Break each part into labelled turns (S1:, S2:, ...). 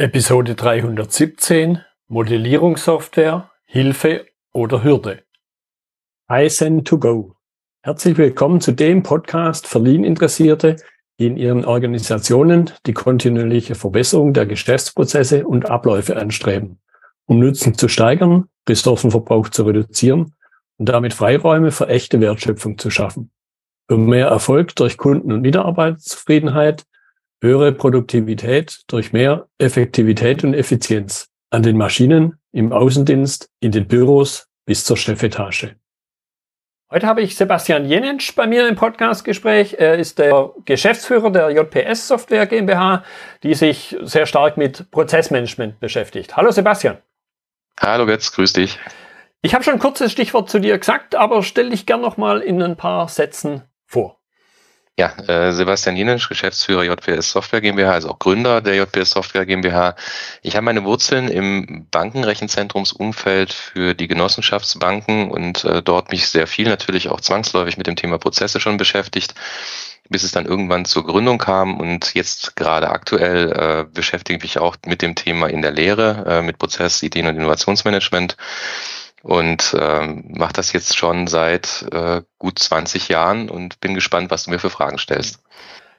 S1: Episode 317 Modellierungssoftware, Hilfe oder Hürde. Kaizen to go. Herzlich willkommen zu dem Podcast für Lean-Interessierte, die in ihren Organisationen die kontinuierliche Verbesserung der Geschäftsprozesse und Abläufe anstreben, um Nutzen zu steigern, Ressourcenverbrauch zu reduzieren und damit Freiräume für echte Wertschöpfung zu schaffen. Für mehr Erfolg durch Kunden- und Mitarbeiterzufriedenheit höhere Produktivität durch mehr Effektivität und Effizienz an den Maschinen, im Außendienst, in den Büros bis zur Chefetage. Heute habe ich Sebastian Jenensch bei mir im Podcastgespräch. Er ist der Geschäftsführer der JPS Software GmbH, die sich sehr stark mit Prozessmanagement beschäftigt. Hallo Sebastian.
S2: Hallo Götz, grüß dich.
S1: Ich habe schon ein kurzes Stichwort zu dir gesagt, aber stell dich gern noch mal in ein paar Sätzen vor.
S2: Ja, äh, Sebastian Jenisch, Geschäftsführer JPS Software GmbH, also auch Gründer der JPS Software GmbH. Ich habe meine Wurzeln im Bankenrechenzentrumsumfeld für die Genossenschaftsbanken und äh, dort mich sehr viel natürlich auch zwangsläufig mit dem Thema Prozesse schon beschäftigt bis es dann irgendwann zur Gründung kam und jetzt gerade aktuell äh, beschäftige ich mich auch mit dem Thema in der Lehre, äh, mit Prozess, Ideen und Innovationsmanagement und ähm, mache das jetzt schon seit äh, gut 20 Jahren und bin gespannt, was du mir für Fragen stellst.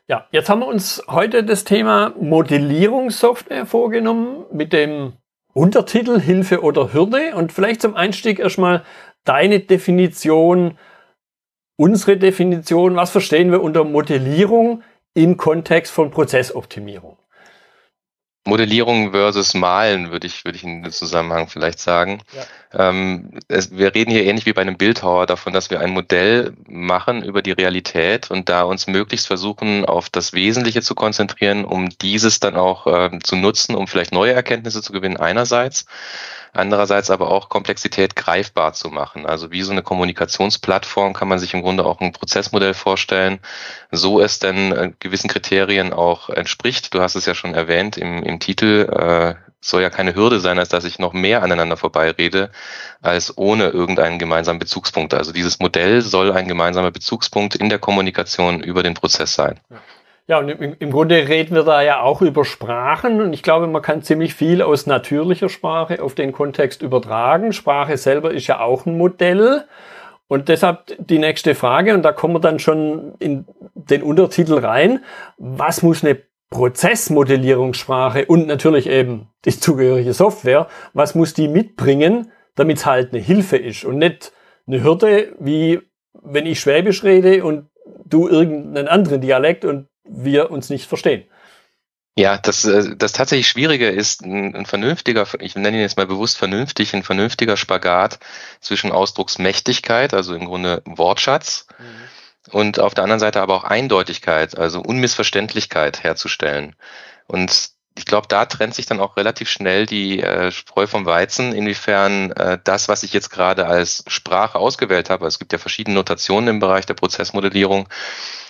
S1: Ja, jetzt haben wir uns heute das Thema Modellierungssoftware vorgenommen mit dem Untertitel Hilfe oder Hürde und vielleicht zum Einstieg erstmal deine Definition, unsere Definition, was verstehen wir unter Modellierung im Kontext von Prozessoptimierung?
S2: Modellierung versus Malen, würde ich, würde ich in dem Zusammenhang vielleicht sagen. Ja. Ähm, es, wir reden hier ähnlich wie bei einem Bildhauer davon, dass wir ein Modell machen über die Realität und da uns möglichst versuchen, auf das Wesentliche zu konzentrieren, um dieses dann auch äh, zu nutzen, um vielleicht neue Erkenntnisse zu gewinnen einerseits andererseits aber auch Komplexität greifbar zu machen. Also wie so eine Kommunikationsplattform kann man sich im Grunde auch ein Prozessmodell vorstellen, so es denn äh, gewissen Kriterien auch entspricht. Du hast es ja schon erwähnt im, im Titel, äh, soll ja keine Hürde sein, als dass ich noch mehr aneinander vorbeirede, als ohne irgendeinen gemeinsamen Bezugspunkt. Also dieses Modell soll ein gemeinsamer Bezugspunkt in der Kommunikation über den Prozess sein.
S1: Ja. Ja, und im, im, Grunde reden wir da ja auch über Sprachen und ich glaube, man kann ziemlich viel aus natürlicher Sprache auf den Kontext übertragen. Sprache selber ist ja auch ein Modell. Und deshalb die nächste Frage, und da kommen wir dann schon in den Untertitel rein. Was muss eine Prozessmodellierungssprache und natürlich eben die zugehörige Software, was muss die mitbringen, damit es halt eine Hilfe ist und nicht eine Hürde, wie wenn ich Schwäbisch rede und du irgendeinen anderen Dialekt und wir uns nicht verstehen.
S2: Ja, das, äh, das tatsächlich Schwierige ist ein, ein, vernünftiger, ich nenne ihn jetzt mal bewusst vernünftig, ein vernünftiger Spagat zwischen Ausdrucksmächtigkeit, also im Grunde Wortschatz, mhm. und auf der anderen Seite aber auch Eindeutigkeit, also Unmissverständlichkeit herzustellen. Und ich glaube, da trennt sich dann auch relativ schnell die äh, Spreu vom Weizen, inwiefern äh, das, was ich jetzt gerade als Sprache ausgewählt habe, es gibt ja verschiedene Notationen im Bereich der Prozessmodellierung,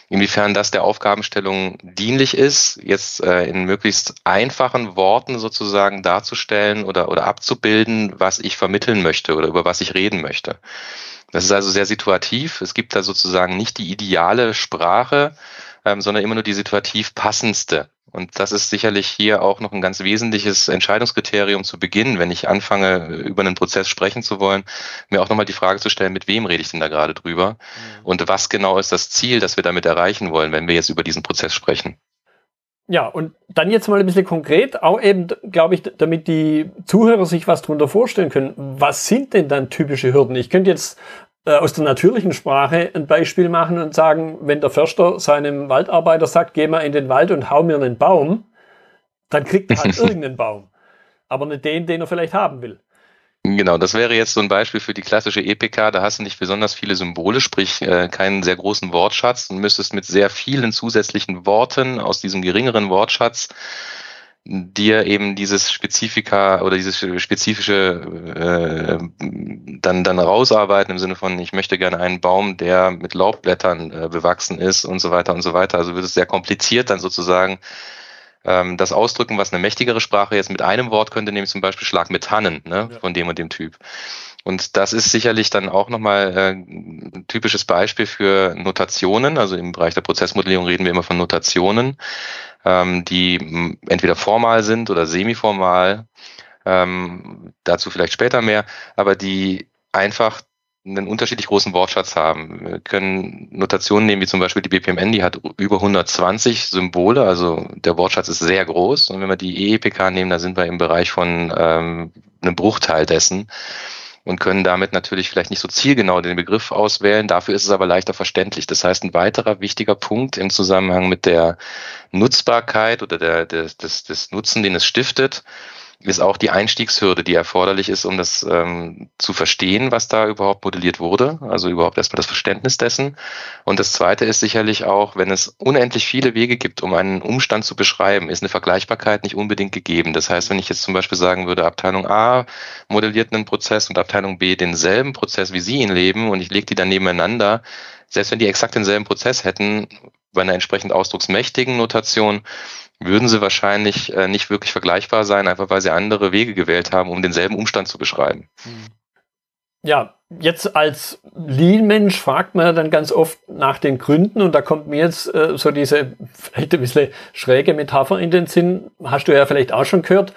S2: inwiefern das der Aufgabenstellung dienlich ist, jetzt äh, in möglichst einfachen Worten sozusagen darzustellen oder, oder abzubilden, was ich vermitteln möchte oder über was ich reden möchte. Das ist also sehr situativ. Es gibt da sozusagen nicht die ideale Sprache, ähm, sondern immer nur die situativ passendste. Und das ist sicherlich hier auch noch ein ganz wesentliches Entscheidungskriterium zu Beginn, wenn ich anfange, über einen Prozess sprechen zu wollen, mir auch nochmal die Frage zu stellen, mit wem rede ich denn da gerade drüber? Mhm. Und was genau ist das Ziel, das wir damit erreichen wollen, wenn wir jetzt über diesen Prozess sprechen?
S1: Ja, und dann jetzt mal ein bisschen konkret, auch eben, glaube ich, damit die Zuhörer sich was darunter vorstellen können. Was sind denn dann typische Hürden? Ich könnte jetzt aus der natürlichen Sprache ein Beispiel machen und sagen, wenn der Förster seinem Waldarbeiter sagt, geh mal in den Wald und hau mir einen Baum, dann kriegt er halt irgendeinen Baum. Aber nicht den, den er vielleicht haben will.
S2: Genau, das wäre jetzt so ein Beispiel für die klassische EPK. Da hast du nicht besonders viele Symbole, sprich äh, keinen sehr großen Wortschatz und müsstest mit sehr vielen zusätzlichen Worten aus diesem geringeren Wortschatz dir eben dieses Spezifika oder dieses spezifische äh, dann dann rausarbeiten im Sinne von ich möchte gerne einen Baum, der mit Laubblättern äh, bewachsen ist und so weiter und so weiter. Also wird es sehr kompliziert dann sozusagen ähm, das ausdrücken, was eine mächtigere Sprache jetzt mit einem Wort könnte, nämlich zum Beispiel Schlag mit Tannen ne, ja. von dem und dem Typ. Und das ist sicherlich dann auch nochmal äh, ein typisches Beispiel für Notationen. Also im Bereich der Prozessmodellierung reden wir immer von Notationen, ähm, die entweder formal sind oder semiformal. Ähm, dazu vielleicht später mehr, aber die einfach einen unterschiedlich großen Wortschatz haben. Wir können Notationen nehmen, wie zum Beispiel die BPMN, die hat über 120 Symbole, also der Wortschatz ist sehr groß. Und wenn wir die EEPK nehmen, da sind wir im Bereich von ähm, einem Bruchteil dessen und können damit natürlich vielleicht nicht so zielgenau den Begriff auswählen. Dafür ist es aber leichter verständlich. Das heißt, ein weiterer wichtiger Punkt im Zusammenhang mit der Nutzbarkeit oder der, des, des, des Nutzen, den es stiftet, ist auch die Einstiegshürde, die erforderlich ist, um das ähm, zu verstehen, was da überhaupt modelliert wurde. Also überhaupt erstmal das Verständnis dessen. Und das Zweite ist sicherlich auch, wenn es unendlich viele Wege gibt, um einen Umstand zu beschreiben, ist eine Vergleichbarkeit nicht unbedingt gegeben. Das heißt, wenn ich jetzt zum Beispiel sagen würde, Abteilung A modelliert einen Prozess und Abteilung B denselben Prozess, wie Sie ihn leben, und ich lege die dann nebeneinander, selbst wenn die exakt denselben Prozess hätten, bei einer entsprechend ausdrucksmächtigen Notation, würden sie wahrscheinlich äh, nicht wirklich vergleichbar sein, einfach weil sie andere Wege gewählt haben, um denselben Umstand zu beschreiben.
S1: Ja, jetzt als Lean-Mensch fragt man dann ganz oft nach den Gründen und da kommt mir jetzt äh, so diese vielleicht ein bisschen schräge Metapher in den Sinn, hast du ja vielleicht auch schon gehört,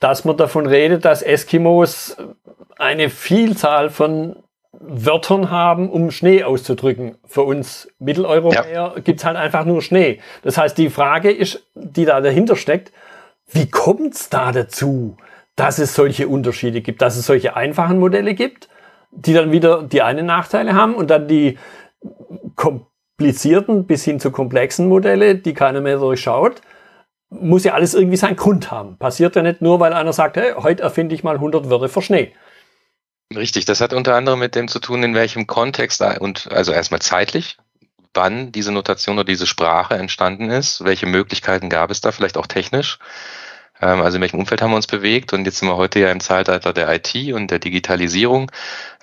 S1: dass man davon redet, dass Eskimos eine Vielzahl von Wörtern haben, um Schnee auszudrücken. Für uns Mitteleuropäer ja. gibt's halt einfach nur Schnee. Das heißt, die Frage ist, die da dahinter steckt, wie kommt's da dazu, dass es solche Unterschiede gibt, dass es solche einfachen Modelle gibt, die dann wieder die einen Nachteile haben und dann die komplizierten bis hin zu komplexen Modelle, die keiner mehr durchschaut, muss ja alles irgendwie seinen Grund haben. Passiert ja nicht nur, weil einer sagt, hey, heute erfinde ich mal 100 Wörter für Schnee.
S2: Richtig, das hat unter anderem mit dem zu tun, in welchem Kontext und also erstmal zeitlich, wann diese Notation oder diese Sprache entstanden ist, welche Möglichkeiten gab es da, vielleicht auch technisch. Ähm, also in welchem Umfeld haben wir uns bewegt und jetzt sind wir heute ja im Zeitalter der IT und der Digitalisierung.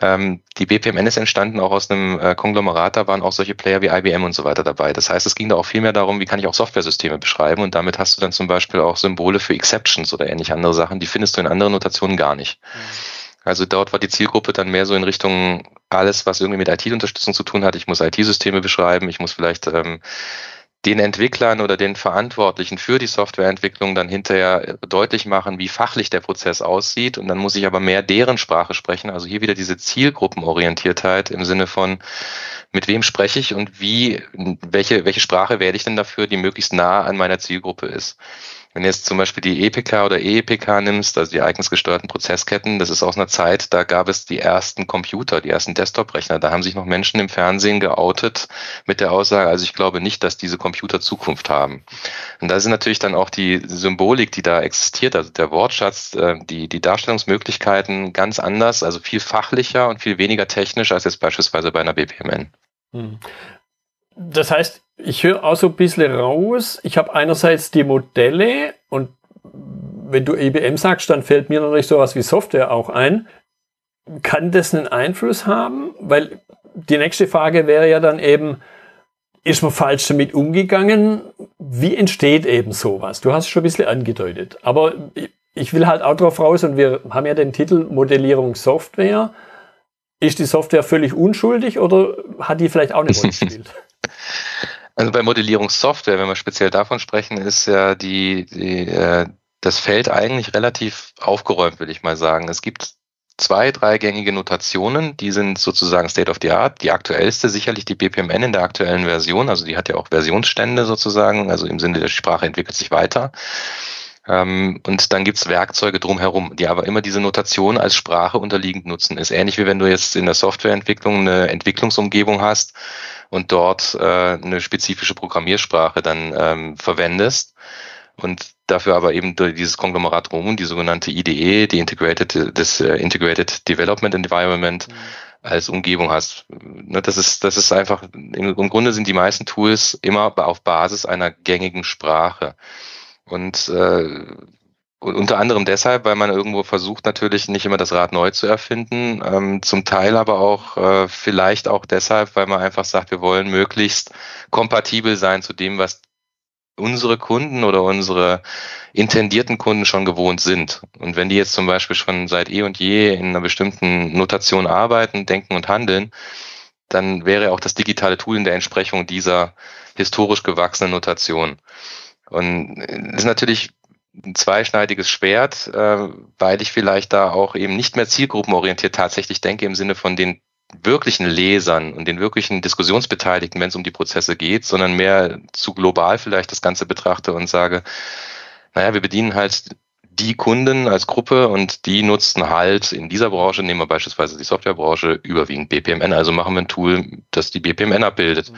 S2: Ähm, die BPMN ist entstanden auch aus einem äh, Konglomerat, da waren auch solche Player wie IBM und so weiter dabei. Das heißt, es ging da auch viel mehr darum, wie kann ich auch Softwaresysteme beschreiben und damit hast du dann zum Beispiel auch Symbole für Exceptions oder ähnliche andere Sachen, die findest du in anderen Notationen gar nicht. Mhm. Also dort war die Zielgruppe dann mehr so in Richtung alles, was irgendwie mit IT-Unterstützung zu tun hat. Ich muss IT-Systeme beschreiben, ich muss vielleicht ähm, den Entwicklern oder den Verantwortlichen für die Softwareentwicklung dann hinterher deutlich machen, wie fachlich der Prozess aussieht. Und dann muss ich aber mehr deren Sprache sprechen. Also hier wieder diese Zielgruppenorientiertheit im Sinne von, mit wem spreche ich und wie, welche, welche Sprache wähle ich denn dafür, die möglichst nah an meiner Zielgruppe ist. Wenn du jetzt zum Beispiel die EPK oder EEPK nimmst, also die ereignisgesteuerten Prozessketten, das ist aus einer Zeit, da gab es die ersten Computer, die ersten Desktop-Rechner. Da haben sich noch Menschen im Fernsehen geoutet mit der Aussage, also ich glaube nicht, dass diese Computer Zukunft haben. Und da sind natürlich dann auch die Symbolik, die da existiert, also der Wortschatz, äh, die, die Darstellungsmöglichkeiten ganz anders, also viel fachlicher und viel weniger technisch als jetzt beispielsweise bei einer BPMN.
S1: Das heißt, ich höre auch so ein bisschen raus. Ich habe einerseits die Modelle und wenn du IBM sagst, dann fällt mir natürlich sowas wie Software auch ein. Kann das einen Einfluss haben? Weil die nächste Frage wäre ja dann eben, ist man falsch damit umgegangen? Wie entsteht eben sowas? Du hast es schon ein bisschen angedeutet. Aber ich will halt auch drauf raus und wir haben ja den Titel Modellierung Software. Ist die Software völlig unschuldig oder hat die vielleicht auch eine Rolle gespielt?
S2: Also bei Modellierungssoftware, wenn wir speziell davon sprechen, ist ja die, die äh, das Feld eigentlich relativ aufgeräumt, würde ich mal sagen. Es gibt zwei, drei gängige Notationen, die sind sozusagen State of the Art. Die aktuellste sicherlich die BPMN in der aktuellen Version, also die hat ja auch Versionsstände sozusagen, also im Sinne der Sprache entwickelt sich weiter. Ähm, und dann gibt's Werkzeuge drumherum, die aber immer diese Notation als Sprache unterliegend nutzen. Ist ähnlich wie wenn du jetzt in der Softwareentwicklung eine Entwicklungsumgebung hast und dort äh, eine spezifische Programmiersprache dann ähm, verwendest und dafür aber eben dieses Konglomerat rum, die sogenannte IDE, die Integrated, das uh, Integrated Development Environment mhm. als Umgebung hast. Ne, das ist, das ist einfach, im Grunde sind die meisten Tools immer auf Basis einer gängigen Sprache. Und äh, unter anderem deshalb, weil man irgendwo versucht, natürlich nicht immer das Rad neu zu erfinden. Ähm, zum Teil aber auch äh, vielleicht auch deshalb, weil man einfach sagt, wir wollen möglichst kompatibel sein zu dem, was unsere Kunden oder unsere intendierten Kunden schon gewohnt sind. Und wenn die jetzt zum Beispiel schon seit eh und je in einer bestimmten Notation arbeiten, denken und handeln, dann wäre auch das digitale Tool in der Entsprechung dieser historisch gewachsenen Notation. Und es ist natürlich ein zweischneidiges Schwert, äh, weil ich vielleicht da auch eben nicht mehr zielgruppenorientiert tatsächlich denke im Sinne von den wirklichen Lesern und den wirklichen Diskussionsbeteiligten, wenn es um die Prozesse geht, sondern mehr zu global vielleicht das Ganze betrachte und sage, naja, wir bedienen halt die Kunden als Gruppe und die nutzen halt in dieser Branche, nehmen wir beispielsweise die Softwarebranche, überwiegend BPMN. Also machen wir ein Tool, das die BPMN abbildet. Mhm.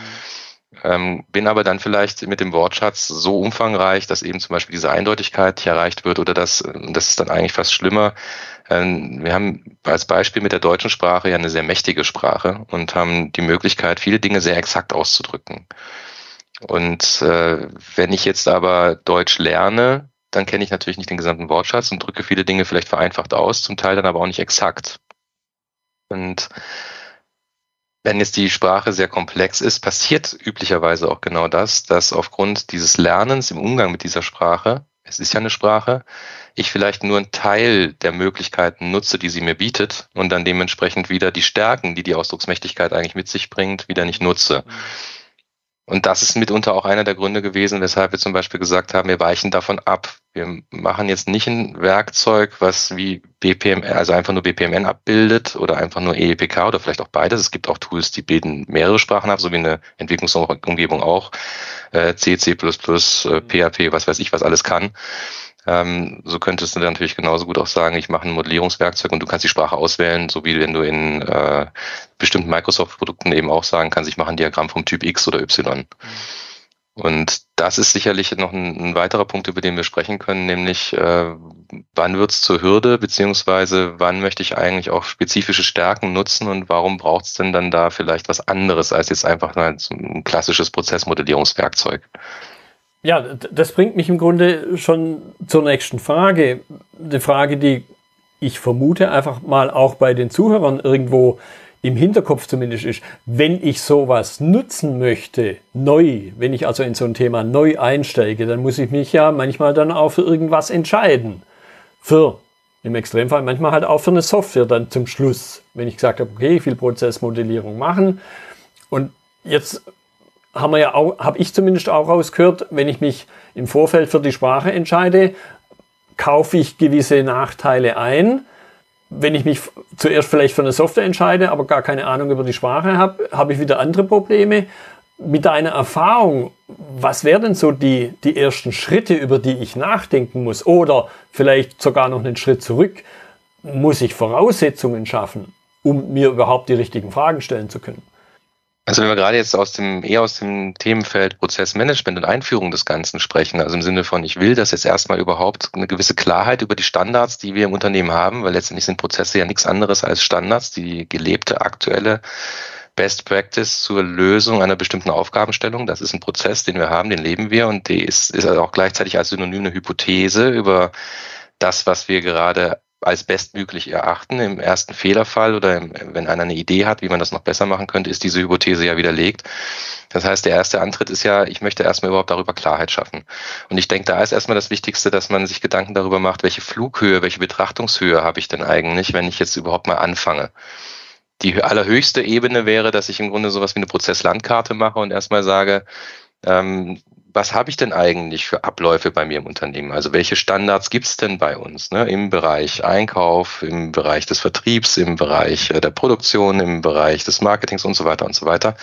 S2: Ähm, bin aber dann vielleicht mit dem Wortschatz so umfangreich, dass eben zum Beispiel diese Eindeutigkeit hier erreicht wird oder das, das ist dann eigentlich fast schlimmer. Ähm, wir haben als Beispiel mit der deutschen Sprache ja eine sehr mächtige Sprache und haben die Möglichkeit, viele Dinge sehr exakt auszudrücken. Und äh, wenn ich jetzt aber Deutsch lerne, dann kenne ich natürlich nicht den gesamten Wortschatz und drücke viele Dinge vielleicht vereinfacht aus, zum Teil dann aber auch nicht exakt. Und wenn jetzt die Sprache sehr komplex ist, passiert üblicherweise auch genau das, dass aufgrund dieses Lernens im Umgang mit dieser Sprache, es ist ja eine Sprache, ich vielleicht nur einen Teil der Möglichkeiten nutze, die sie mir bietet und dann dementsprechend wieder die Stärken, die die Ausdrucksmächtigkeit eigentlich mit sich bringt, wieder nicht nutze. Mhm. Und das ist mitunter auch einer der Gründe gewesen, weshalb wir zum Beispiel gesagt haben, wir weichen davon ab. Wir machen jetzt nicht ein Werkzeug, was wie BPM, also einfach nur BPMN abbildet oder einfach nur EEPK oder vielleicht auch beides. Es gibt auch Tools, die bilden mehrere Sprachen ab, so wie eine Entwicklungsumgebung auch, äh, C, C++, äh, PHP, was weiß ich, was alles kann. Ähm, so könntest du dann natürlich genauso gut auch sagen, ich mache ein Modellierungswerkzeug und du kannst die Sprache auswählen, so wie wenn du in äh, bestimmten Microsoft-Produkten eben auch sagen kannst, ich mache ein Diagramm vom Typ X oder Y. Mhm. Und das ist sicherlich noch ein, ein, weiterer Punkt, über den wir sprechen können, nämlich äh, wann wird es zur Hürde, beziehungsweise wann möchte ich eigentlich auch spezifische Stärken nutzen und warum braucht es denn dann da vielleicht was anderes als jetzt einfach ein klassisches Prozessmodellierungswerkzeug?
S1: Ja, das bringt mich im Grunde schon zur nächsten Frage. Eine Frage, die ich vermute einfach mal auch bei den Zuhörern irgendwo im Hinterkopf zumindest ist, wenn ich sowas nutzen möchte, neu, wenn ich also in so ein Thema neu einsteige, dann muss ich mich ja manchmal dann auch für irgendwas entscheiden. Für, im Extremfall manchmal halt auch für eine Software dann zum Schluss, wenn ich gesagt habe, okay, ich will Prozessmodellierung machen. Und jetzt haben wir ja auch, habe ich zumindest auch rausgehört, wenn ich mich im Vorfeld für die Sprache entscheide, kaufe ich gewisse Nachteile ein. Wenn ich mich zuerst vielleicht für eine Software entscheide, aber gar keine Ahnung über die Sprache habe, habe ich wieder andere Probleme. Mit deiner Erfahrung, was wären denn so die, die ersten Schritte, über die ich nachdenken muss? Oder vielleicht sogar noch einen Schritt zurück. Muss ich Voraussetzungen schaffen, um mir überhaupt die richtigen Fragen stellen zu können?
S2: Also wenn wir gerade jetzt aus dem, eher aus dem Themenfeld Prozessmanagement und Einführung des Ganzen sprechen, also im Sinne von, ich will, dass jetzt erstmal überhaupt eine gewisse Klarheit über die Standards, die wir im Unternehmen haben, weil letztendlich sind Prozesse ja nichts anderes als Standards, die gelebte aktuelle Best Practice zur Lösung einer bestimmten Aufgabenstellung. Das ist ein Prozess, den wir haben, den leben wir und die ist, ist auch gleichzeitig als Synonym eine Hypothese über das, was wir gerade als bestmöglich erachten. Im ersten Fehlerfall oder wenn einer eine Idee hat, wie man das noch besser machen könnte, ist diese Hypothese ja widerlegt. Das heißt, der erste Antritt ist ja, ich möchte erstmal überhaupt darüber Klarheit schaffen. Und ich denke, da ist erstmal das Wichtigste, dass man sich Gedanken darüber macht, welche Flughöhe, welche Betrachtungshöhe habe ich denn eigentlich, wenn ich jetzt überhaupt mal anfange. Die allerhöchste Ebene wäre, dass ich im Grunde sowas wie eine Prozesslandkarte mache und erstmal sage, ähm, was habe ich denn eigentlich für Abläufe bei mir im Unternehmen? Also welche Standards gibt es denn bei uns ne? im Bereich Einkauf, im Bereich des Vertriebs, im Bereich äh, der Produktion, im Bereich des Marketings und so weiter und so weiter.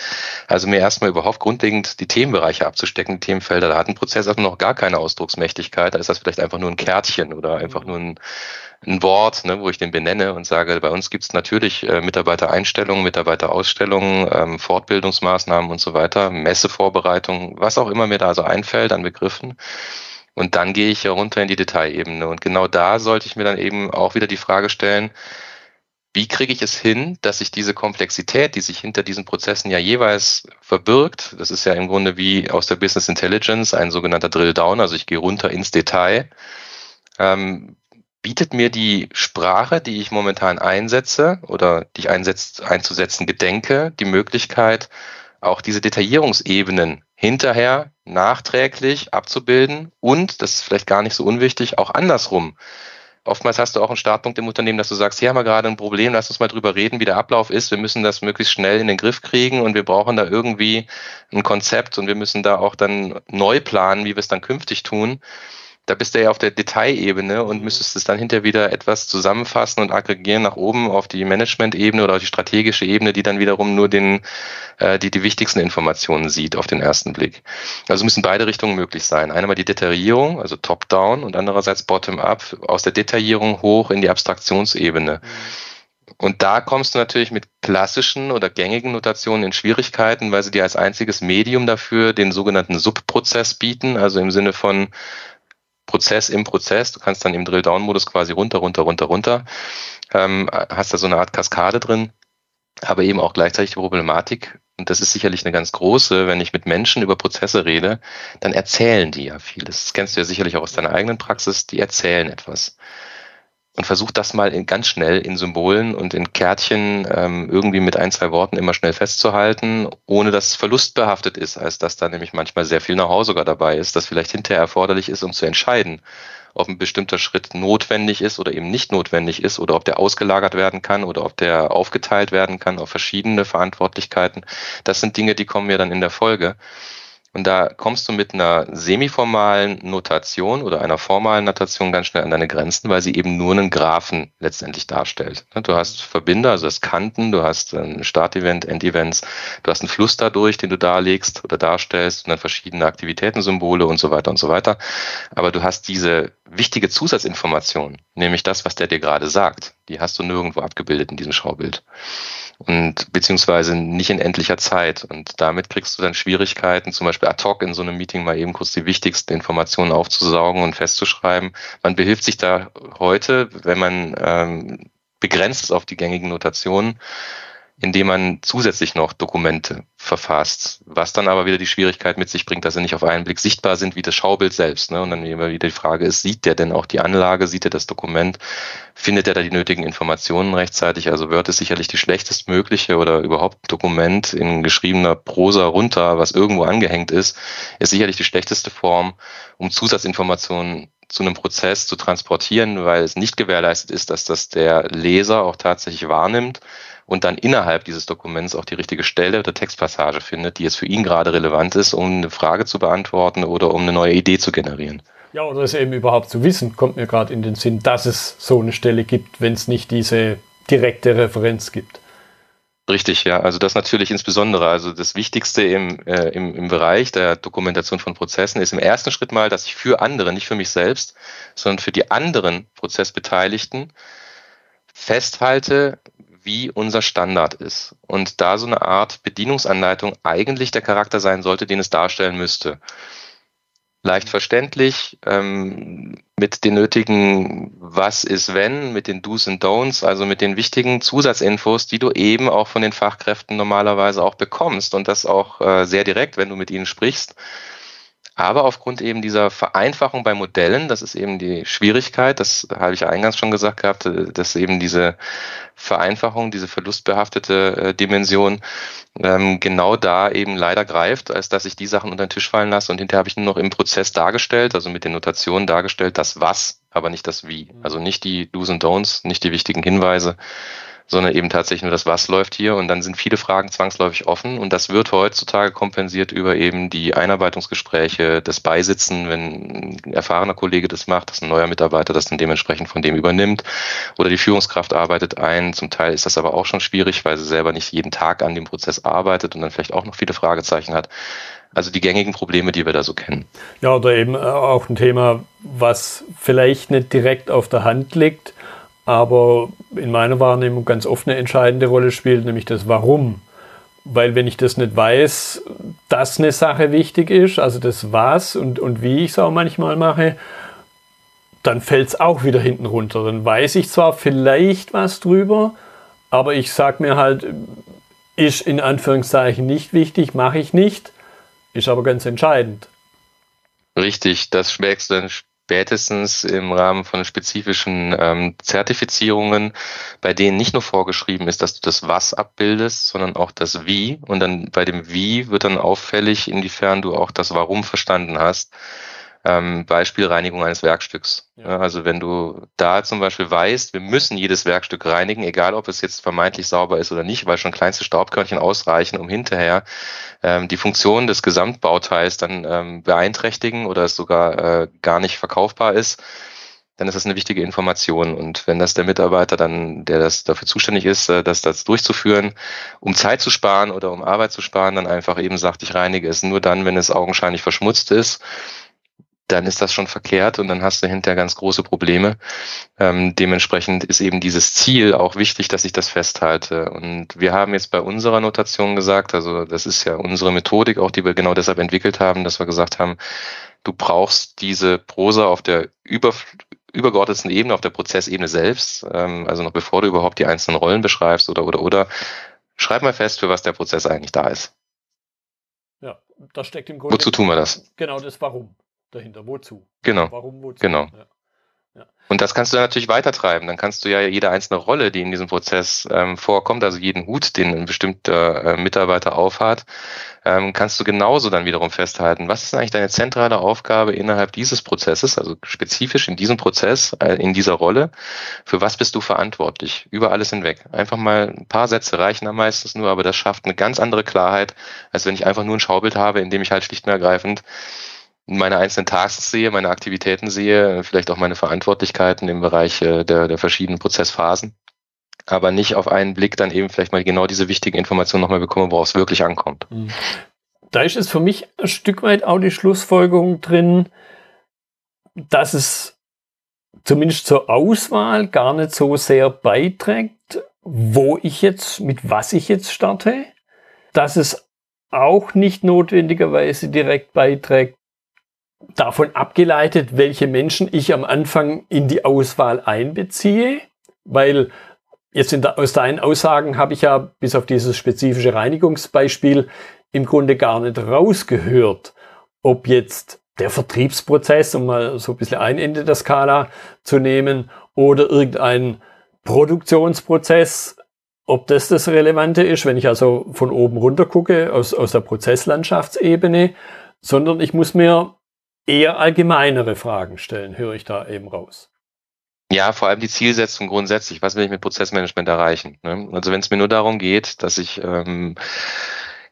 S2: Also mir erstmal überhaupt grundlegend die Themenbereiche abzustecken, Themenfelder. Da hat ein Prozess also noch gar keine Ausdrucksmächtigkeit. Da ist das vielleicht einfach nur ein Kärtchen oder einfach nur ein, ein Wort, ne, wo ich den benenne und sage, bei uns gibt es natürlich äh, Mitarbeitereinstellungen, Mitarbeiterausstellungen, ähm, Fortbildungsmaßnahmen und so weiter, Messevorbereitung, was auch immer mir da so einfällt an Begriffen. Und dann gehe ich runter in die Detailebene. Und genau da sollte ich mir dann eben auch wieder die Frage stellen, wie kriege ich es hin, dass ich diese Komplexität, die sich hinter diesen Prozessen ja jeweils verbirgt, das ist ja im Grunde wie aus der Business Intelligence ein sogenannter Drill Down, also ich gehe runter ins Detail, ähm, bietet mir die Sprache, die ich momentan einsetze oder die ich einsetzt, einzusetzen gedenke, die Möglichkeit, auch diese Detaillierungsebenen hinterher nachträglich abzubilden und, das ist vielleicht gar nicht so unwichtig, auch andersrum. Oftmals hast du auch einen Startpunkt im Unternehmen, dass du sagst, hier haben wir gerade ein Problem, lass uns mal drüber reden, wie der Ablauf ist. Wir müssen das möglichst schnell in den Griff kriegen und wir brauchen da irgendwie ein Konzept und wir müssen da auch dann neu planen, wie wir es dann künftig tun da bist du ja auf der Detailebene und mhm. müsstest es dann hinterher wieder etwas zusammenfassen und aggregieren nach oben auf die Management-Ebene oder auf die strategische Ebene, die dann wiederum nur den, äh, die, die wichtigsten Informationen sieht auf den ersten Blick. Also müssen beide Richtungen möglich sein. Einmal die Detaillierung, also top-down und andererseits bottom-up, aus der Detaillierung hoch in die Abstraktionsebene. Mhm. Und da kommst du natürlich mit klassischen oder gängigen Notationen in Schwierigkeiten, weil sie dir als einziges Medium dafür den sogenannten Subprozess bieten, also im Sinne von Prozess im Prozess. Du kannst dann im Drill-Down-Modus quasi runter, runter, runter, runter. Ähm, hast da so eine Art Kaskade drin, aber eben auch gleichzeitig die Problematik, und das ist sicherlich eine ganz große, wenn ich mit Menschen über Prozesse rede, dann erzählen die ja viel. Das kennst du ja sicherlich auch aus deiner eigenen Praxis, die erzählen etwas und versucht das mal in, ganz schnell in Symbolen und in Kärtchen ähm, irgendwie mit ein, zwei Worten immer schnell festzuhalten, ohne dass es verlustbehaftet ist, als dass da nämlich manchmal sehr viel Know-how sogar dabei ist, das vielleicht hinterher erforderlich ist, um zu entscheiden, ob ein bestimmter Schritt notwendig ist oder eben nicht notwendig ist oder ob der ausgelagert werden kann oder ob der aufgeteilt werden kann auf verschiedene Verantwortlichkeiten. Das sind Dinge, die kommen mir dann in der Folge. Und da kommst du mit einer semiformalen Notation oder einer formalen Notation ganz schnell an deine Grenzen, weil sie eben nur einen Graphen letztendlich darstellt. Du hast Verbinder, also das Kanten, du hast ein Startevent, Endevents, du hast einen Fluss dadurch, den du darlegst oder darstellst und dann verschiedene Aktivitätensymbole und so weiter und so weiter. Aber du hast diese wichtige Zusatzinformation, nämlich das, was der dir gerade sagt. Die hast du nirgendwo abgebildet in diesem Schaubild und beziehungsweise nicht in endlicher Zeit. Und damit kriegst du dann Schwierigkeiten, zum Beispiel ad hoc in so einem Meeting mal eben kurz die wichtigsten Informationen aufzusaugen und festzuschreiben. Man behilft sich da heute, wenn man ähm, begrenzt ist auf die gängigen Notationen, indem man zusätzlich noch Dokumente verfasst, was dann aber wieder die Schwierigkeit mit sich bringt, dass sie nicht auf einen Blick sichtbar sind wie das Schaubild selbst. Ne? Und dann immer wieder die Frage ist, sieht der denn auch die Anlage, sieht er das Dokument, findet er da die nötigen Informationen rechtzeitig? Also Word ist sicherlich die schlechtestmögliche oder überhaupt Dokument in geschriebener Prosa runter, was irgendwo angehängt ist, ist sicherlich die schlechteste Form, um Zusatzinformationen zu einem Prozess zu transportieren, weil es nicht gewährleistet ist, dass das der Leser auch tatsächlich wahrnimmt und dann innerhalb dieses Dokuments auch die richtige Stelle oder Textpassage findet, die jetzt für ihn gerade relevant ist, um eine Frage zu beantworten oder um eine neue Idee zu generieren.
S1: Ja, oder es eben überhaupt zu wissen, kommt mir gerade in den Sinn, dass es so eine Stelle gibt, wenn es nicht diese direkte Referenz gibt.
S2: Richtig, ja. Also das natürlich insbesondere. Also das Wichtigste im, äh, im, im Bereich der Dokumentation von Prozessen ist im ersten Schritt mal, dass ich für andere, nicht für mich selbst, sondern für die anderen Prozessbeteiligten festhalte, wie unser Standard ist. Und da so eine Art Bedienungsanleitung eigentlich der Charakter sein sollte, den es darstellen müsste. Leicht verständlich, ähm, mit den nötigen Was ist wenn, mit den Do's und Don'ts, also mit den wichtigen Zusatzinfos, die du eben auch von den Fachkräften normalerweise auch bekommst und das auch äh, sehr direkt, wenn du mit ihnen sprichst aber aufgrund eben dieser Vereinfachung bei Modellen, das ist eben die Schwierigkeit, das habe ich eingangs schon gesagt gehabt, äh, dass eben diese Vereinfachung, diese verlustbehaftete äh, Dimension ähm, genau da eben leider greift, als dass ich die Sachen unter den Tisch fallen lasse und hinterher habe ich nur noch im Prozess dargestellt, also mit den Notationen dargestellt, das Was, aber nicht das Wie. Also nicht die Do's und Don'ts, nicht die wichtigen Hinweise, sondern eben tatsächlich nur das Was läuft hier und dann sind viele Fragen zwangsläufig offen und das wird heutzutage kompensiert über eben die Einarbeitungsgespräche, das Beisitzen, wenn ein erfahrener Kollege das macht, dass ein neuer Mitarbeiter das dann dementsprechend von dem übernimmt oder die Führungskraft arbeitet ein. Zum Teil ist das aber auch schon schwierig, weil sie selber nicht jeden Tag an dem Prozess arbeitet und dann vielleicht auch noch viele Fragezeichen hat. Also die gängigen Probleme, die wir da so kennen.
S1: Ja, oder eben auch ein Thema, was vielleicht nicht direkt auf der Hand liegt, aber in meiner Wahrnehmung ganz oft eine entscheidende Rolle spielt, nämlich das Warum. Weil wenn ich das nicht weiß, dass eine Sache wichtig ist, also das Was und, und wie ich es auch manchmal mache, dann fällt es auch wieder hinten runter. Dann weiß ich zwar vielleicht was drüber, aber ich sage mir halt, ist in Anführungszeichen nicht wichtig, mache ich nicht, ist aber ganz entscheidend.
S2: Richtig, das schlägst du spätestens im Rahmen von spezifischen ähm, Zertifizierungen, bei denen nicht nur vorgeschrieben ist, dass du das Was abbildest, sondern auch das Wie. Und dann bei dem Wie wird dann auffällig, inwiefern du auch das Warum verstanden hast. Ähm, Beispiel Reinigung eines Werkstücks. Ja. Also wenn du da zum Beispiel weißt, wir müssen jedes Werkstück reinigen, egal ob es jetzt vermeintlich sauber ist oder nicht, weil schon kleinste Staubkörnchen ausreichen, um hinterher ähm, die Funktion des Gesamtbauteils dann ähm, beeinträchtigen oder es sogar äh, gar nicht verkaufbar ist, dann ist das eine wichtige Information. Und wenn das der Mitarbeiter dann, der das dafür zuständig ist, äh, das, das durchzuführen, um Zeit zu sparen oder um Arbeit zu sparen, dann einfach eben sagt, ich reinige es nur dann, wenn es augenscheinlich verschmutzt ist dann ist das schon verkehrt und dann hast du hinterher ganz große Probleme. Ähm, dementsprechend ist eben dieses Ziel auch wichtig, dass ich das festhalte. Und wir haben jetzt bei unserer Notation gesagt, also das ist ja unsere Methodik auch, die wir genau deshalb entwickelt haben, dass wir gesagt haben, du brauchst diese Prosa auf der über, übergeordneten Ebene, auf der Prozessebene selbst, ähm, also noch bevor du überhaupt die einzelnen Rollen beschreibst oder oder oder, schreib mal fest, für was der Prozess eigentlich da ist.
S1: Ja, das steckt im Grunde.
S2: Wozu tun wir das?
S1: Genau das Warum dahinter. Wozu?
S2: Genau.
S1: Warum, wozu?
S2: Genau. Ja. Ja. Und das kannst du natürlich weitertreiben. Dann kannst du ja jede einzelne Rolle, die in diesem Prozess ähm, vorkommt, also jeden Hut, den ein bestimmter äh, Mitarbeiter aufhat, ähm, kannst du genauso dann wiederum festhalten. Was ist eigentlich deine zentrale Aufgabe innerhalb dieses Prozesses, also spezifisch in diesem Prozess, äh, in dieser Rolle? Für was bist du verantwortlich? Über alles hinweg. Einfach mal ein paar Sätze reichen am meistens nur, aber das schafft eine ganz andere Klarheit, als wenn ich einfach nur ein Schaubild habe, in dem ich halt schlicht und ergreifend meine einzelnen Tasks sehe, meine Aktivitäten sehe, vielleicht auch meine Verantwortlichkeiten im Bereich äh, der, der verschiedenen Prozessphasen, aber nicht auf einen Blick dann eben vielleicht mal genau diese wichtigen Informationen nochmal bekomme, worauf es wirklich ankommt. Mhm.
S1: Da ist es für mich ein Stück weit auch die Schlussfolgerung drin, dass es zumindest zur Auswahl gar nicht so sehr beiträgt, wo ich jetzt, mit was ich jetzt starte, dass es auch nicht notwendigerweise direkt beiträgt, davon abgeleitet, welche Menschen ich am Anfang in die Auswahl einbeziehe, weil jetzt der, aus deinen Aussagen habe ich ja bis auf dieses spezifische Reinigungsbeispiel im Grunde gar nicht rausgehört, ob jetzt der Vertriebsprozess, um mal so ein bisschen ein Ende der Skala zu nehmen, oder irgendein Produktionsprozess, ob das das Relevante ist, wenn ich also von oben runter gucke, aus, aus der Prozesslandschaftsebene, sondern ich muss mir eher allgemeinere Fragen stellen, höre ich da eben raus.
S2: Ja, vor allem die Zielsetzung grundsätzlich. Was will ich mit Prozessmanagement erreichen? Ne? Also wenn es mir nur darum geht, dass ich ähm,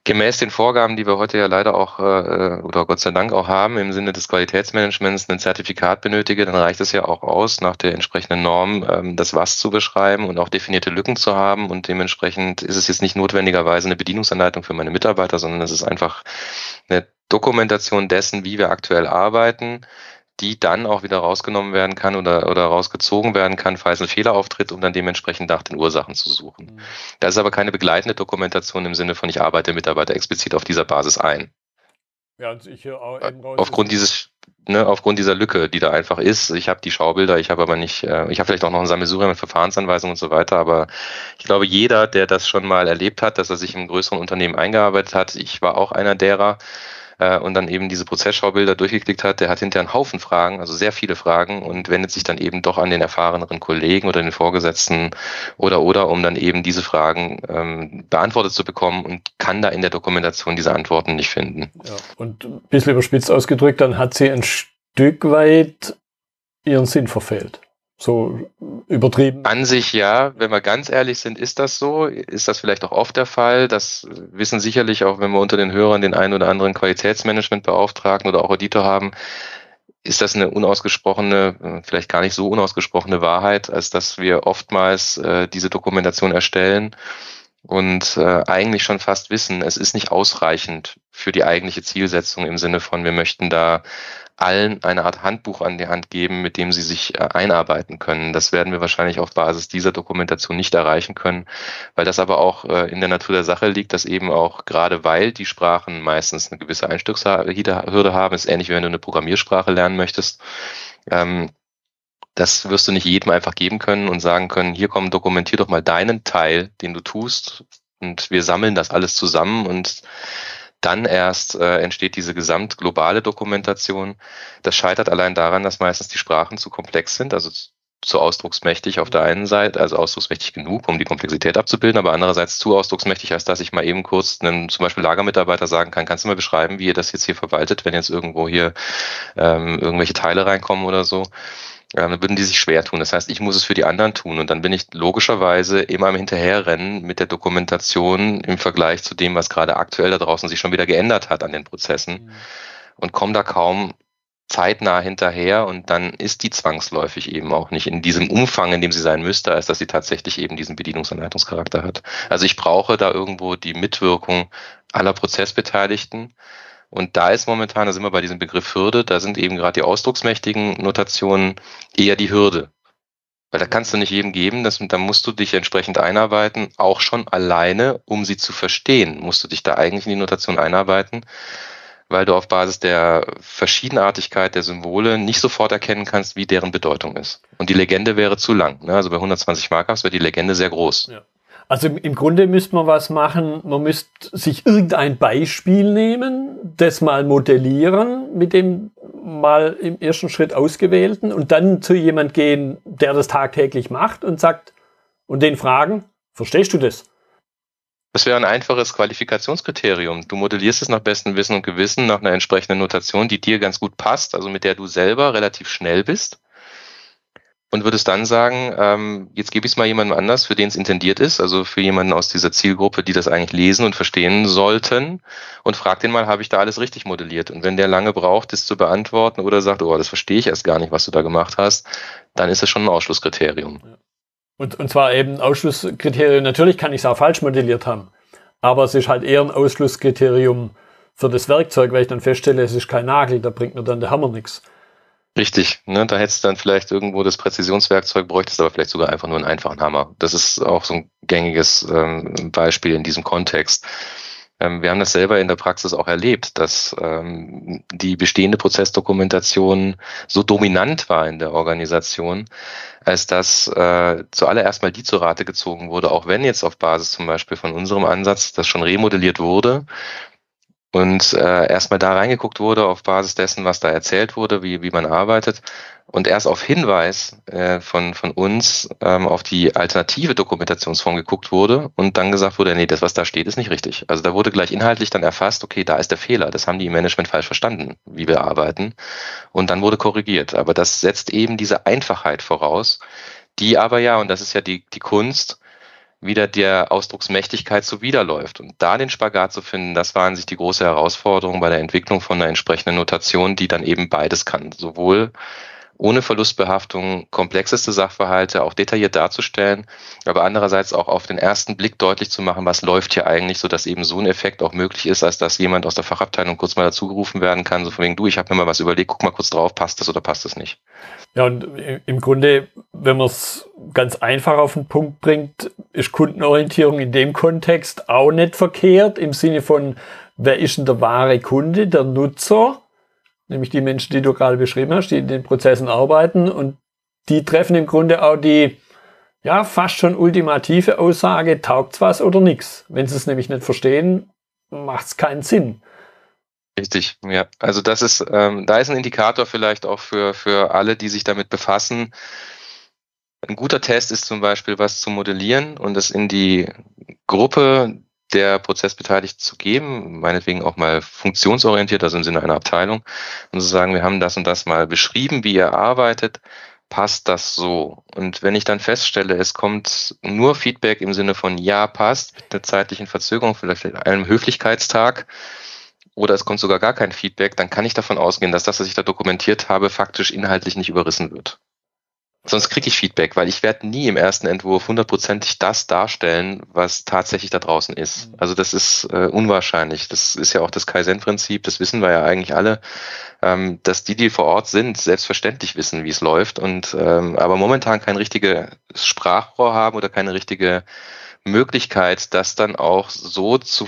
S2: gemäß den Vorgaben, die wir heute ja leider auch äh, oder Gott sei Dank auch haben, im Sinne des Qualitätsmanagements ein Zertifikat benötige, dann reicht es ja auch aus, nach der entsprechenden Norm ähm, das Was zu beschreiben und auch definierte Lücken zu haben. Und dementsprechend ist es jetzt nicht notwendigerweise eine Bedienungsanleitung für meine Mitarbeiter, sondern es ist einfach eine Dokumentation dessen, wie wir aktuell arbeiten, die dann auch wieder rausgenommen werden kann oder, oder rausgezogen werden kann, falls ein Fehler auftritt, um dann dementsprechend nach den Ursachen zu suchen. Mhm. Da ist aber keine begleitende Dokumentation im Sinne von, ich arbeite Mitarbeiter explizit auf dieser Basis ein. Ja, aufgrund dieses, ne, aufgrund dieser Lücke, die da einfach ist. Ich habe die Schaubilder, ich habe aber nicht, äh, ich habe vielleicht auch noch ein Sammelsurium mit Verfahrensanweisungen und so weiter, aber ich glaube, jeder, der das schon mal erlebt hat, dass er sich im größeren Unternehmen eingearbeitet hat, ich war auch einer derer, äh, und dann eben diese Prozessschaubilder durchgeklickt hat, der hat hinterher einen Haufen Fragen, also sehr viele Fragen und wendet sich dann eben doch an den erfahreneren Kollegen oder den Vorgesetzten oder oder, um dann eben diese Fragen ähm, beantwortet zu bekommen und kann da in der Dokumentation diese Antworten nicht finden.
S1: Ja, und ein bisschen überspitzt ausgedrückt, dann hat sie ein Stück weit ihren Sinn verfehlt so übertrieben.
S2: An sich ja, wenn wir ganz ehrlich sind, ist das so. Ist das vielleicht auch oft der Fall. Das wissen sicherlich auch, wenn wir unter den Hörern den einen oder anderen Qualitätsmanagementbeauftragten oder auch Auditor haben, ist das eine unausgesprochene, vielleicht gar nicht so unausgesprochene Wahrheit, als dass wir oftmals äh, diese Dokumentation erstellen und äh, eigentlich schon fast wissen, es ist nicht ausreichend für die eigentliche Zielsetzung im Sinne von, wir möchten da allen eine Art Handbuch an die Hand geben, mit dem sie sich äh, einarbeiten können. Das werden wir wahrscheinlich auf Basis dieser Dokumentation nicht erreichen können, weil das aber auch äh, in der Natur der Sache liegt, dass eben auch gerade weil die Sprachen meistens eine gewisse Einstiegshürde haben, ist ähnlich wie wenn du eine Programmiersprache lernen möchtest. Ähm, das wirst du nicht jedem einfach geben können und sagen können, hier komm, dokumentier doch mal deinen Teil, den du tust und wir sammeln das alles zusammen und dann erst äh, entsteht diese gesamtglobale Dokumentation. Das scheitert allein daran, dass meistens die Sprachen zu komplex sind, also zu ausdrucksmächtig auf der einen Seite, also ausdrucksmächtig genug, um die Komplexität abzubilden, aber andererseits zu ausdrucksmächtig, als dass ich mal eben kurz einem zum Beispiel Lagermitarbeiter sagen kann, kannst du mal beschreiben, wie ihr das jetzt hier verwaltet, wenn jetzt irgendwo hier ähm, irgendwelche Teile reinkommen oder so dann würden die sich schwer tun. Das heißt, ich muss es für die anderen tun und dann bin ich logischerweise immer im Hinterherrennen mit der Dokumentation im Vergleich zu dem, was gerade aktuell da draußen sich schon wieder geändert hat an den Prozessen mhm. und komme da kaum zeitnah hinterher und dann ist die zwangsläufig eben auch nicht in diesem Umfang, in dem sie sein müsste, als dass sie tatsächlich eben diesen Bedienungsanleitungscharakter hat. Also ich brauche da irgendwo die Mitwirkung aller Prozessbeteiligten und da ist momentan, da sind wir bei diesem Begriff Hürde, da sind eben gerade die ausdrucksmächtigen Notationen eher die Hürde. Weil da kannst du nicht jedem geben, das, da musst du dich entsprechend einarbeiten, auch schon alleine, um sie zu verstehen, musst du dich da eigentlich in die Notation einarbeiten, weil du auf Basis der Verschiedenartigkeit der Symbole nicht sofort erkennen kannst, wie deren Bedeutung ist. Und die Legende wäre zu lang. Ne? Also bei 120 Markups wäre die Legende sehr groß. Ja.
S1: Also im Grunde müsste man was machen, man müsste sich irgendein Beispiel nehmen, das mal modellieren mit dem mal im ersten Schritt ausgewählten und dann zu jemand gehen, der das tagtäglich macht und sagt und den fragen, verstehst du das?
S2: Das wäre ein einfaches Qualifikationskriterium. Du modellierst es nach bestem Wissen und Gewissen, nach einer entsprechenden Notation, die dir ganz gut passt, also mit der du selber relativ schnell bist und würdest dann sagen, ähm, jetzt gebe ich es mal jemandem anders, für den es intendiert ist, also für jemanden aus dieser Zielgruppe, die das eigentlich lesen und verstehen sollten und frag den mal, habe ich da alles richtig modelliert? Und wenn der lange braucht, das zu beantworten oder sagt, oh, das verstehe ich erst gar nicht, was du da gemacht hast, dann ist das schon ein Ausschlusskriterium.
S1: Und, und zwar eben Ausschlusskriterium, natürlich kann ich es auch falsch modelliert haben, aber es ist halt eher ein Ausschlusskriterium für das Werkzeug, weil ich dann feststelle, es ist kein Nagel, da bringt mir dann der Hammer nichts.
S2: Richtig, ne? da hättest du dann vielleicht irgendwo das Präzisionswerkzeug, bräuchtest aber vielleicht sogar einfach nur einen einfachen Hammer. Das ist auch so ein gängiges ähm, Beispiel in diesem Kontext. Ähm, wir haben das selber in der Praxis auch erlebt, dass ähm, die bestehende Prozessdokumentation so dominant war in der Organisation, als dass äh, zuallererst mal die zur Rate gezogen wurde, auch wenn jetzt auf Basis zum Beispiel von unserem Ansatz das schon remodelliert wurde, und äh, erstmal da reingeguckt wurde auf Basis dessen, was da erzählt wurde, wie, wie man arbeitet und erst auf Hinweis äh, von, von uns ähm, auf die alternative Dokumentationsform geguckt wurde und dann gesagt wurde, nee, das, was da steht, ist nicht richtig. Also da wurde gleich inhaltlich dann erfasst, okay, da ist der Fehler, das haben die im Management falsch verstanden, wie wir arbeiten und dann wurde korrigiert. Aber das setzt eben diese Einfachheit voraus, die aber ja, und das ist ja die, die Kunst, wieder der Ausdrucksmächtigkeit zuwiderläuft. Und da den Spagat zu finden, das war an sich die große Herausforderung bei der Entwicklung von einer entsprechenden Notation, die dann eben beides kann. Sowohl ohne Verlustbehaftung komplexeste Sachverhalte auch detailliert darzustellen, aber andererseits auch auf den ersten Blick deutlich zu machen, was läuft hier eigentlich, so dass eben so ein Effekt auch möglich ist, als dass jemand aus der Fachabteilung kurz mal dazugerufen werden kann, so von wegen, du, ich habe mir mal was überlegt, guck mal kurz drauf, passt das oder passt das nicht.
S1: Ja, und im Grunde, wenn man es ganz einfach auf den Punkt bringt, ist Kundenorientierung in dem Kontext auch nicht verkehrt, im Sinne von, wer ist denn der wahre Kunde, der Nutzer, nämlich die Menschen, die du gerade beschrieben hast, die in den Prozessen arbeiten und die treffen im Grunde auch die, ja, fast schon ultimative Aussage, taugt's was oder nix. Wenn sie es nämlich nicht verstehen, macht's keinen Sinn.
S2: Richtig, ja. Also das ist, ähm, da ist ein Indikator vielleicht auch für, für alle, die sich damit befassen. Ein guter Test ist zum Beispiel, was zu modellieren und es in die Gruppe der Prozessbeteiligten zu geben, meinetwegen auch mal funktionsorientiert, also im Sinne einer Abteilung, und zu sagen, wir haben das und das mal beschrieben, wie ihr arbeitet, passt das so? Und wenn ich dann feststelle, es kommt nur Feedback im Sinne von ja, passt, mit der zeitlichen Verzögerung, vielleicht einem Höflichkeitstag, oder es kommt sogar gar kein Feedback, dann kann ich davon ausgehen, dass das, was ich da dokumentiert habe, faktisch inhaltlich nicht überrissen wird. Sonst kriege ich Feedback, weil ich werde nie im ersten Entwurf hundertprozentig das darstellen, was tatsächlich da draußen ist. Mhm. Also das ist äh, unwahrscheinlich. Das ist ja auch das Kaizen-Prinzip, das wissen wir ja eigentlich alle, ähm, dass die, die vor Ort sind, selbstverständlich wissen, wie es läuft und ähm, aber momentan kein richtiges Sprachrohr haben oder keine richtige Möglichkeit, das dann auch so zu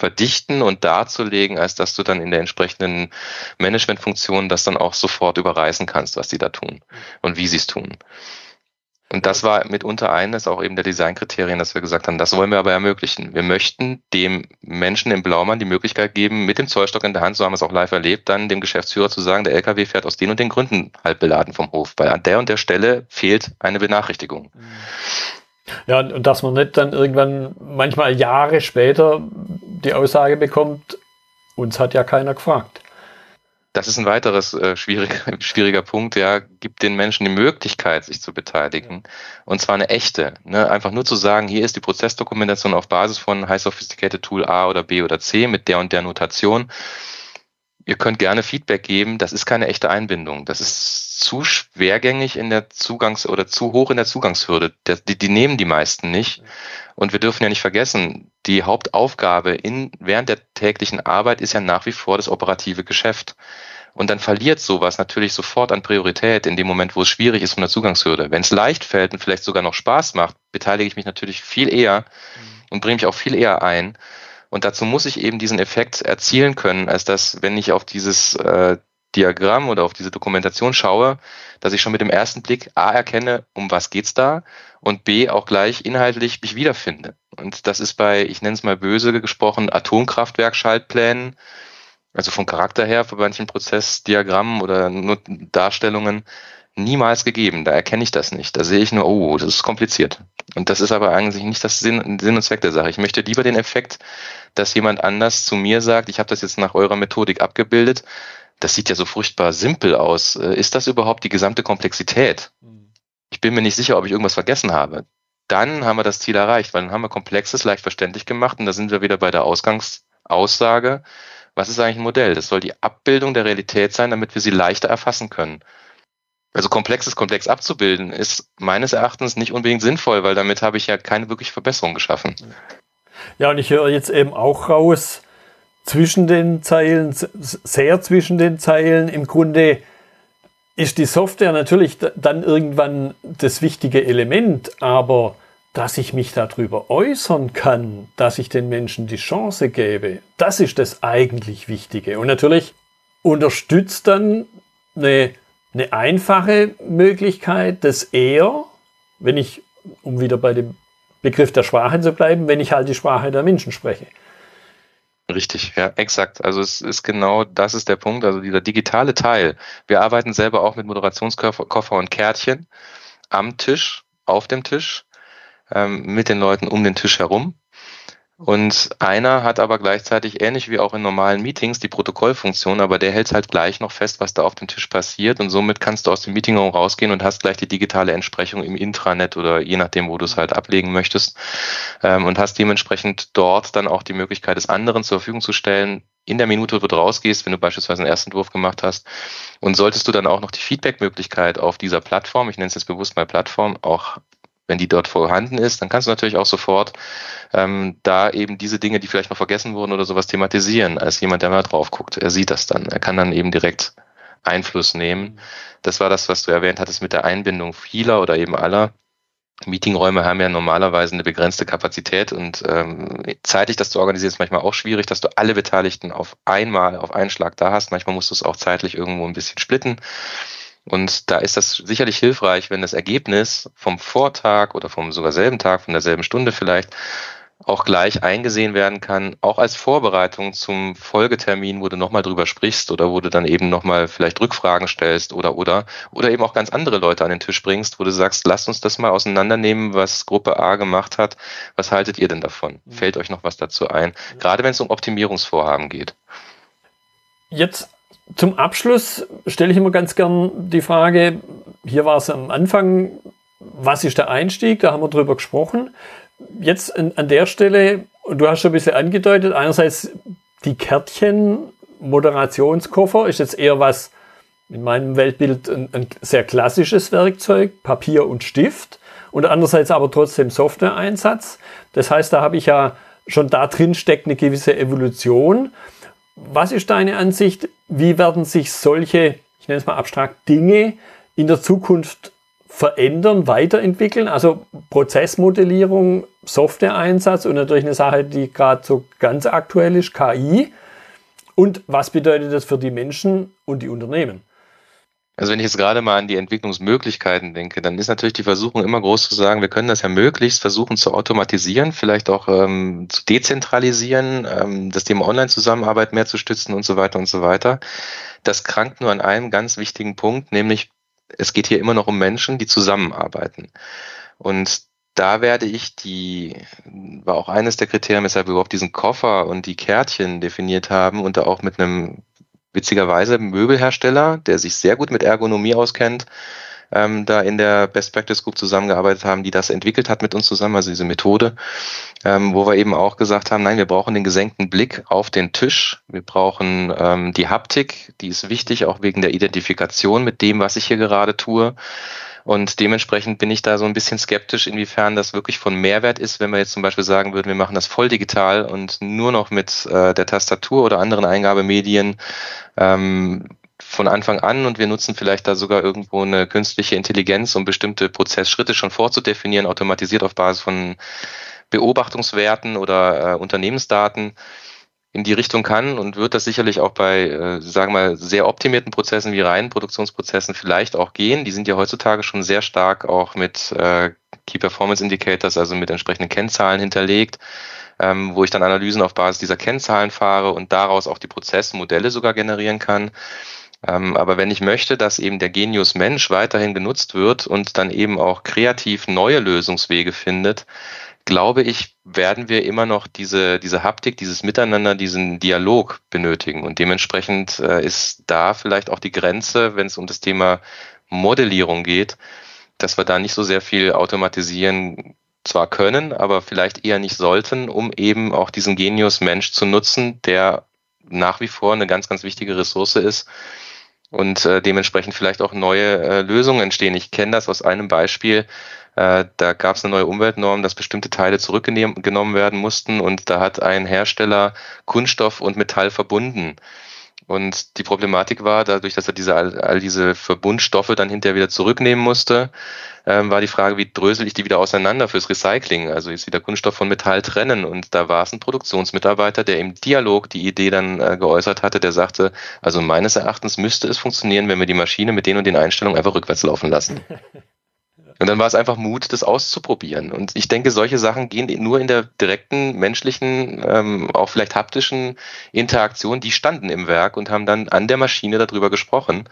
S2: verdichten und darzulegen, als dass du dann in der entsprechenden Managementfunktion das dann auch sofort überreißen kannst, was die da tun und wie sie es tun. Und das war mitunter eines auch eben der Designkriterien, dass wir gesagt haben, das wollen wir aber ermöglichen. Wir möchten dem Menschen im Blaumann die Möglichkeit geben, mit dem Zollstock in der Hand, so haben wir es auch live erlebt, dann dem Geschäftsführer zu sagen, der LKW fährt aus den und den Gründen halb beladen vom Hof, weil an der und der Stelle fehlt eine Benachrichtigung.
S1: Ja, und dass man nicht dann irgendwann manchmal Jahre später die Aussage bekommt, uns hat ja keiner gefragt.
S2: Das ist ein weiteres äh, schwieriger, schwieriger Punkt, ja, gibt den Menschen die Möglichkeit, sich zu beteiligen. Und zwar eine echte. Ne? Einfach nur zu sagen, hier ist die Prozessdokumentation auf Basis von High Sophisticated Tool A oder B oder C mit der und der Notation. Ihr könnt gerne Feedback geben, das ist keine echte Einbindung. Das ist zu schwergängig in der Zugangs- oder zu hoch in der Zugangshürde. Die, die nehmen die meisten nicht. Und wir dürfen ja nicht vergessen, die Hauptaufgabe in, während der täglichen Arbeit ist ja nach wie vor das operative Geschäft. Und dann verliert sowas natürlich sofort an Priorität in dem Moment, wo es schwierig ist von der Zugangshürde. Wenn es leicht fällt und vielleicht sogar noch Spaß macht, beteilige ich mich natürlich viel eher und bringe mich auch viel eher ein. Und dazu muss ich eben diesen Effekt erzielen können, als dass, wenn ich auf dieses äh, Diagramm oder auf diese Dokumentation schaue, dass ich schon mit dem ersten Blick A erkenne, um was geht's da und B auch gleich inhaltlich mich wiederfinde. Und das ist bei, ich nenne es mal böse gesprochen, Atomkraftwerk-Schaltplänen, also vom Charakter her für manchen Prozessdiagrammen oder nur Darstellungen niemals gegeben. Da erkenne ich das nicht. Da sehe ich nur, oh, das ist kompliziert. Und das ist aber eigentlich nicht das Sinn, Sinn und Zweck der Sache. Ich möchte lieber den Effekt, dass jemand anders zu mir sagt, ich habe das jetzt nach eurer Methodik abgebildet, das sieht ja so furchtbar simpel aus. Äh, ist das überhaupt die gesamte Komplexität? Hm. Ich bin mir nicht sicher, ob ich irgendwas vergessen habe. Dann haben wir das Ziel erreicht, weil dann haben wir Komplexes leicht verständlich gemacht und da sind wir wieder bei der Ausgangsaussage. Was ist eigentlich ein Modell? Das soll die Abbildung der Realität sein, damit wir sie leichter erfassen können. Also komplexes komplex abzubilden ist meines Erachtens nicht unbedingt sinnvoll, weil damit habe ich ja keine wirkliche Verbesserung geschaffen.
S1: Ja, und ich höre jetzt eben auch raus, zwischen den Zeilen, sehr zwischen den Zeilen. Im Grunde ist die Software natürlich dann irgendwann das wichtige Element, aber dass ich mich darüber äußern kann, dass ich den Menschen die Chance gebe, das ist das eigentlich Wichtige. Und natürlich unterstützt dann eine, eine einfache Möglichkeit, dass er, wenn ich, um wieder bei dem Begriff der Sprache zu bleiben, wenn ich halt die Sprache der Menschen spreche.
S2: Richtig, ja, exakt. Also es ist genau, das ist der Punkt, also dieser digitale Teil. Wir arbeiten selber auch mit Moderationskoffer und Kärtchen am Tisch, auf dem Tisch, ähm, mit den Leuten um den Tisch herum. Und einer hat aber gleichzeitig, ähnlich wie auch in normalen Meetings, die Protokollfunktion, aber der hält halt gleich noch fest, was da auf dem Tisch passiert. Und somit kannst du aus dem Meetingraum rausgehen und hast gleich die digitale Entsprechung im Intranet oder je nachdem, wo du es halt ablegen möchtest. Ähm, und hast dementsprechend dort dann auch die Möglichkeit, es anderen zur Verfügung zu stellen, in der Minute, wo du rausgehst, wenn du beispielsweise einen ersten Entwurf gemacht hast. Und solltest du dann auch noch die Feedback-Möglichkeit auf dieser Plattform, ich nenne es jetzt bewusst mal Plattform, auch wenn die dort vorhanden ist, dann kannst du natürlich auch sofort ähm, da eben diese Dinge, die vielleicht noch vergessen wurden oder sowas thematisieren, als jemand, der mal drauf guckt. Er sieht das dann. Er kann dann eben direkt Einfluss nehmen. Das war das, was du erwähnt hattest mit der Einbindung vieler oder eben aller. Meetingräume haben ja normalerweise eine begrenzte Kapazität und ähm, zeitlich das zu organisieren ist manchmal auch schwierig, dass du alle Beteiligten auf einmal, auf einen Schlag da hast. Manchmal musst du es auch zeitlich irgendwo ein bisschen splitten. Und da ist das sicherlich hilfreich, wenn das Ergebnis vom Vortag oder vom sogar selben Tag, von derselben Stunde vielleicht, auch gleich eingesehen werden kann, auch als Vorbereitung zum Folgetermin, wo du nochmal drüber sprichst oder wo du dann eben nochmal vielleicht Rückfragen stellst oder oder oder eben auch ganz andere Leute an den Tisch bringst, wo du sagst, lasst uns das mal auseinandernehmen, was Gruppe A gemacht hat. Was haltet ihr denn davon? Mhm. Fällt euch noch was dazu ein? Gerade wenn es um Optimierungsvorhaben geht.
S1: Jetzt zum Abschluss stelle ich immer ganz gern die Frage, hier war es am Anfang, was ist der Einstieg? Da haben wir drüber gesprochen. Jetzt an, an der Stelle, du hast schon ein bisschen angedeutet, einerseits die Kärtchen, Moderationskoffer ist jetzt eher was, in meinem Weltbild ein, ein sehr klassisches Werkzeug, Papier und Stift und andererseits aber trotzdem Software-Einsatz. Das heißt, da habe ich ja schon da drin steckt eine gewisse Evolution. Was ist deine Ansicht? Wie werden sich solche, ich nenne es mal abstrakt, Dinge in der Zukunft verändern, weiterentwickeln? Also Prozessmodellierung, Software-Einsatz und natürlich eine Sache, die gerade so ganz aktuell ist, KI. Und was bedeutet das für die Menschen und die Unternehmen?
S2: Also wenn ich jetzt gerade mal an die Entwicklungsmöglichkeiten denke, dann ist natürlich die Versuchung immer groß zu sagen, wir können das ja möglichst versuchen zu automatisieren, vielleicht auch ähm, zu dezentralisieren, ähm, das Thema Online-Zusammenarbeit mehr zu stützen und so weiter und so weiter. Das krankt nur an einem ganz wichtigen Punkt, nämlich es geht hier immer noch um Menschen, die zusammenarbeiten. Und da werde ich die, war auch eines der Kriterien, weshalb wir überhaupt diesen Koffer und die Kärtchen definiert haben und da auch mit einem witzigerweise Möbelhersteller, der sich sehr gut mit Ergonomie auskennt, ähm, da in der Best Practice Group zusammengearbeitet haben, die das entwickelt hat mit uns zusammen, also diese Methode, ähm, wo wir eben auch gesagt haben, nein, wir brauchen den gesenkten Blick auf den Tisch, wir brauchen ähm, die Haptik, die ist wichtig, auch wegen der Identifikation mit dem, was ich hier gerade tue. Und dementsprechend bin ich da so ein bisschen skeptisch, inwiefern das wirklich von Mehrwert ist, wenn wir jetzt zum Beispiel sagen würden, wir machen das voll digital und nur noch mit äh, der Tastatur oder anderen Eingabemedien ähm, von Anfang an und wir nutzen vielleicht da sogar irgendwo eine künstliche Intelligenz, um bestimmte Prozessschritte schon vorzudefinieren, automatisiert auf Basis von Beobachtungswerten oder äh, Unternehmensdaten in die Richtung kann und wird das sicherlich auch bei, äh, sagen wir mal, sehr optimierten Prozessen wie reinen Produktionsprozessen vielleicht auch gehen. Die sind ja heutzutage schon sehr stark auch mit äh, Key Performance Indicators, also mit entsprechenden Kennzahlen hinterlegt, ähm, wo ich dann Analysen auf Basis dieser Kennzahlen fahre und daraus auch die Prozessmodelle sogar generieren kann. Ähm, aber wenn ich möchte, dass eben der Genius Mensch weiterhin genutzt wird und dann eben auch kreativ neue Lösungswege findet, glaube ich, werden wir immer noch diese, diese Haptik, dieses Miteinander, diesen Dialog benötigen. Und dementsprechend äh, ist da vielleicht auch die Grenze, wenn es um das Thema Modellierung geht, dass wir da nicht so sehr viel automatisieren zwar können, aber vielleicht eher nicht sollten, um eben auch diesen Genius Mensch zu nutzen, der nach wie vor eine ganz, ganz wichtige Ressource ist und äh, dementsprechend vielleicht auch neue äh, Lösungen entstehen. Ich kenne das aus einem Beispiel. Äh, da gab es eine neue Umweltnorm, dass bestimmte Teile zurückgenommen werden mussten und da hat ein Hersteller Kunststoff und Metall verbunden. Und die Problematik war, dadurch, dass er diese, all, diese Verbundstoffe dann hinterher wieder zurücknehmen musste, ähm, war die Frage, wie drösel ich die wieder auseinander fürs Recycling? Also ist wieder Kunststoff von Metall trennen. Und da war es ein Produktionsmitarbeiter, der im Dialog die Idee dann äh, geäußert hatte, der sagte, also meines Erachtens müsste es funktionieren, wenn wir die Maschine mit den und den Einstellungen einfach rückwärts laufen lassen. Und dann war es einfach Mut, das auszuprobieren. Und ich denke, solche Sachen gehen nur in der direkten menschlichen, ähm, auch vielleicht haptischen Interaktion. Die standen im Werk und haben dann an der Maschine darüber gesprochen.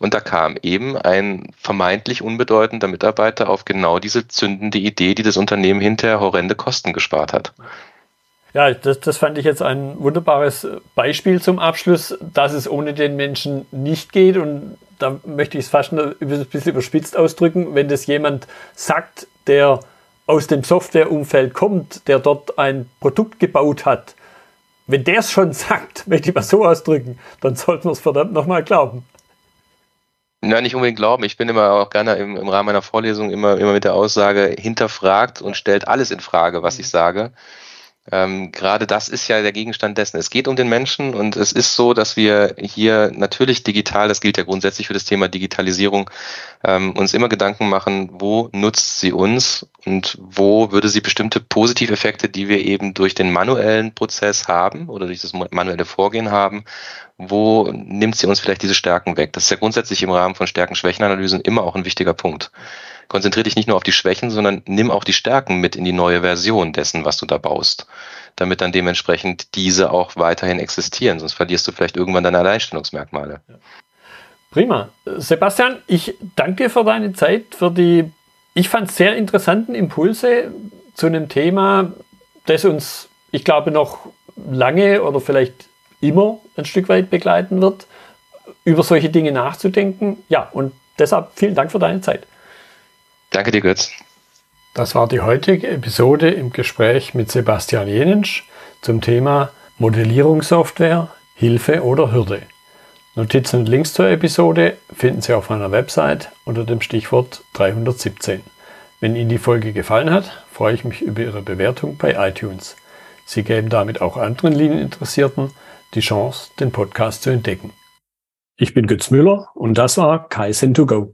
S2: Und da kam eben ein vermeintlich unbedeutender Mitarbeiter auf genau diese zündende Idee, die das Unternehmen hinterher horrende Kosten gespart hat.
S1: Ja, das, das fand ich jetzt ein wunderbares Beispiel zum Abschluss, dass es ohne den Menschen nicht geht. Und da möchte ich es fast ein bisschen überspitzt ausdrücken, wenn das jemand sagt, der aus dem Softwareumfeld kommt, der dort ein Produkt gebaut hat, wenn der es schon sagt, möchte ich mal so ausdrücken, dann sollten wir es verdammt nochmal glauben.
S2: Nein, nicht unbedingt glauben. Ich bin immer auch gerne im, im Rahmen meiner Vorlesung immer, immer mit der Aussage hinterfragt und stellt alles in Frage, was ich sage. Ähm, gerade das ist ja der Gegenstand dessen. Es geht um den Menschen und es ist so, dass wir hier natürlich digital, das gilt ja grundsätzlich für das Thema Digitalisierung, ähm, uns immer Gedanken machen, wo nutzt sie uns und wo würde sie bestimmte Positiveffekte, die wir eben durch den manuellen Prozess haben oder durch das manuelle Vorgehen haben, wo nimmt sie uns vielleicht diese Stärken weg? Das ist ja grundsätzlich im Rahmen von Stärken-Schwächen-Analysen immer auch ein wichtiger Punkt konzentriere dich nicht nur auf die Schwächen, sondern nimm auch die Stärken mit in die neue Version dessen, was du da baust, damit dann dementsprechend diese auch weiterhin existieren. Sonst verlierst du vielleicht irgendwann deine Alleinstellungsmerkmale.
S1: Prima. Sebastian, ich danke dir für deine Zeit, für die, ich fand, sehr interessanten Impulse zu einem Thema, das uns, ich glaube, noch lange oder vielleicht immer ein Stück weit begleiten wird, über solche Dinge nachzudenken. Ja, und deshalb vielen Dank für deine Zeit.
S2: Danke dir, Götz.
S1: Das war die heutige Episode im Gespräch mit Sebastian Jenensch zum Thema Modellierungssoftware, Hilfe oder Hürde. Notizen und Links zur Episode finden Sie auf meiner Website unter dem Stichwort 317. Wenn Ihnen die Folge gefallen hat, freue ich mich über Ihre Bewertung bei iTunes. Sie geben damit auch anderen Linieninteressierten die Chance, den Podcast zu entdecken. Ich bin Götz Müller und das war Kaizen 2 go.